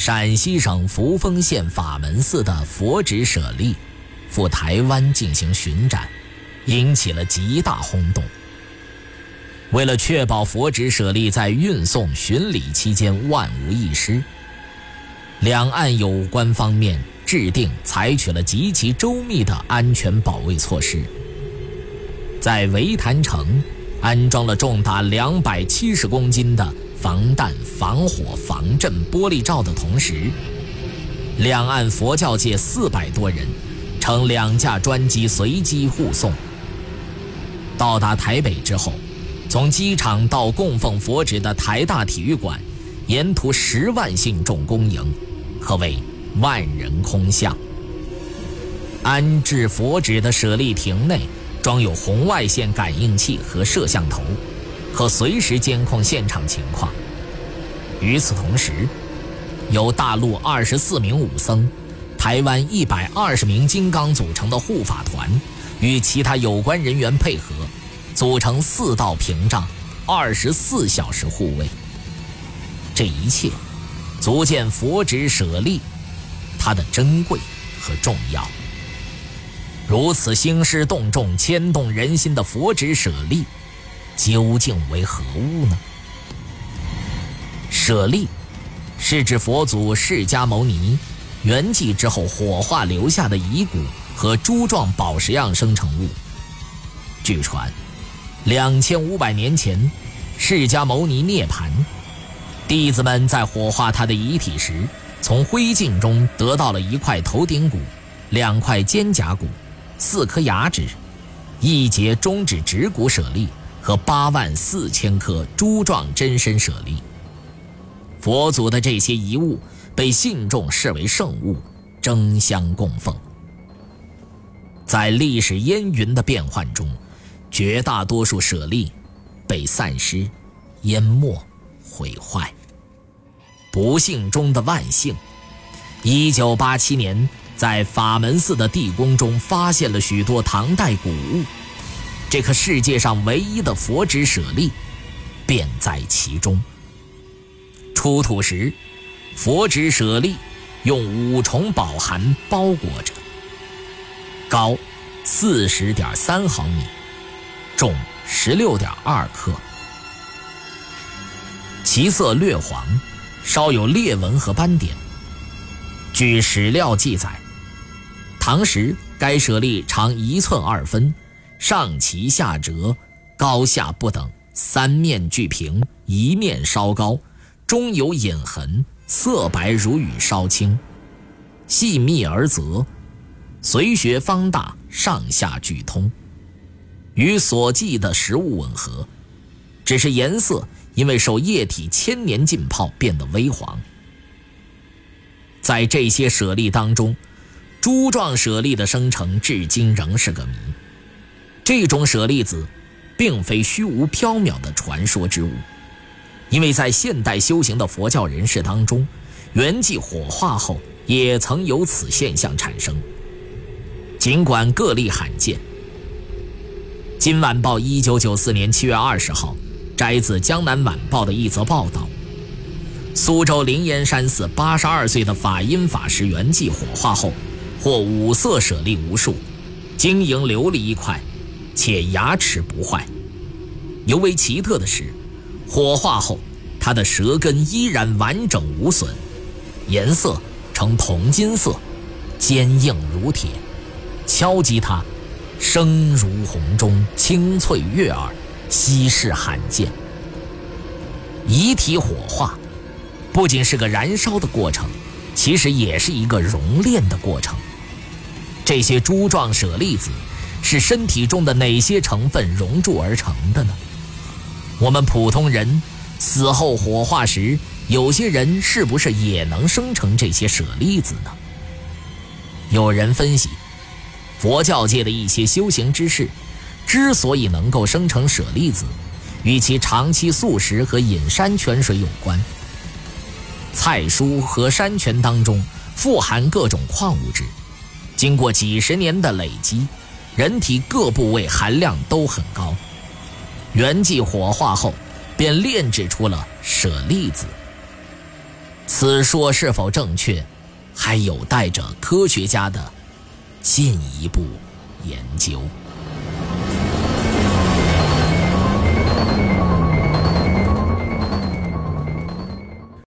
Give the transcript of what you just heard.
陕西省扶风县法门寺的佛指舍利赴台湾进行巡展，引起了极大轰动。为了确保佛指舍利在运送巡礼期间万无一失，两岸有关方面制定采取了极其周密的安全保卫措施，在维坛城安装了重达两百七十公斤的。防弹、防火、防震玻璃罩的同时，两岸佛教界四百多人乘两架专机随机护送。到达台北之后，从机场到供奉佛指的台大体育馆，沿途十万信众恭迎，可谓万人空巷。安置佛指的舍利亭内装有红外线感应器和摄像头。可随时监控现场情况。与此同时，由大陆二十四名武僧、台湾一百二十名金刚组成的护法团，与其他有关人员配合，组成四道屏障，二十四小时护卫。这一切，足见佛指舍利它的珍贵和重要。如此兴师动众、牵动人心的佛指舍利。究竟为何物呢？舍利是指佛祖释迦牟尼圆寂之后火化留下的遗骨和珠状宝石样生成物。据传，两千五百年前，释迦牟尼涅盘，弟子们在火化他的遗体时，从灰烬中得到了一块头顶骨、两块肩胛骨、四颗牙齿、一节中指指骨舍利。和八万四千颗珠状真身舍利，佛祖的这些遗物被信众视为圣物，争相供奉。在历史烟云的变幻中，绝大多数舍利被散失、淹没、毁坏。不幸中的万幸，一九八七年在法门寺的地宫中发现了许多唐代古物。这颗世界上唯一的佛指舍利，便在其中。出土时，佛指舍利用五重宝函包裹着，高四十点三毫米，重十六点二克，其色略黄，稍有裂纹和斑点。据史料记载，唐时该舍利长一寸二分。上齐下折，高下不等，三面俱平，一面稍高，中有隐痕，色白如雨稍青，细密而泽，随学方大，上下俱通，与所记的实物吻合，只是颜色因为受液体千年浸泡变得微黄。在这些舍利当中，珠状舍利的生成至今仍是个谜。这种舍利子，并非虚无缥缈的传说之物，因为在现代修行的佛教人士当中，圆寂火化后也曾有此现象产生。尽管个例罕见，《今晚报》一九九四年七月二十号摘自《江南晚报》的一则报道：苏州灵岩山寺八十二岁的法音法师圆寂火化后，获五色舍利无数，晶莹琉璃一块。且牙齿不坏，尤为奇特的是，火化后，它的舌根依然完整无损，颜色呈铜金色，坚硬如铁，敲击它，声如洪钟，清脆悦耳，稀世罕见。遗体火化，不仅是个燃烧的过程，其实也是一个熔炼的过程。这些珠状舍利子。是身体中的哪些成分熔铸而成的呢？我们普通人死后火化时，有些人是不是也能生成这些舍利子呢？有人分析，佛教界的一些修行之士，之所以能够生成舍利子，与其长期素食和饮山泉水有关。菜蔬和山泉当中富含各种矿物质，经过几十年的累积，人体各部位含量都很高。原剂火化后，便炼制出了舍利子。此说是否正确，还有待着科学家的进一步研究。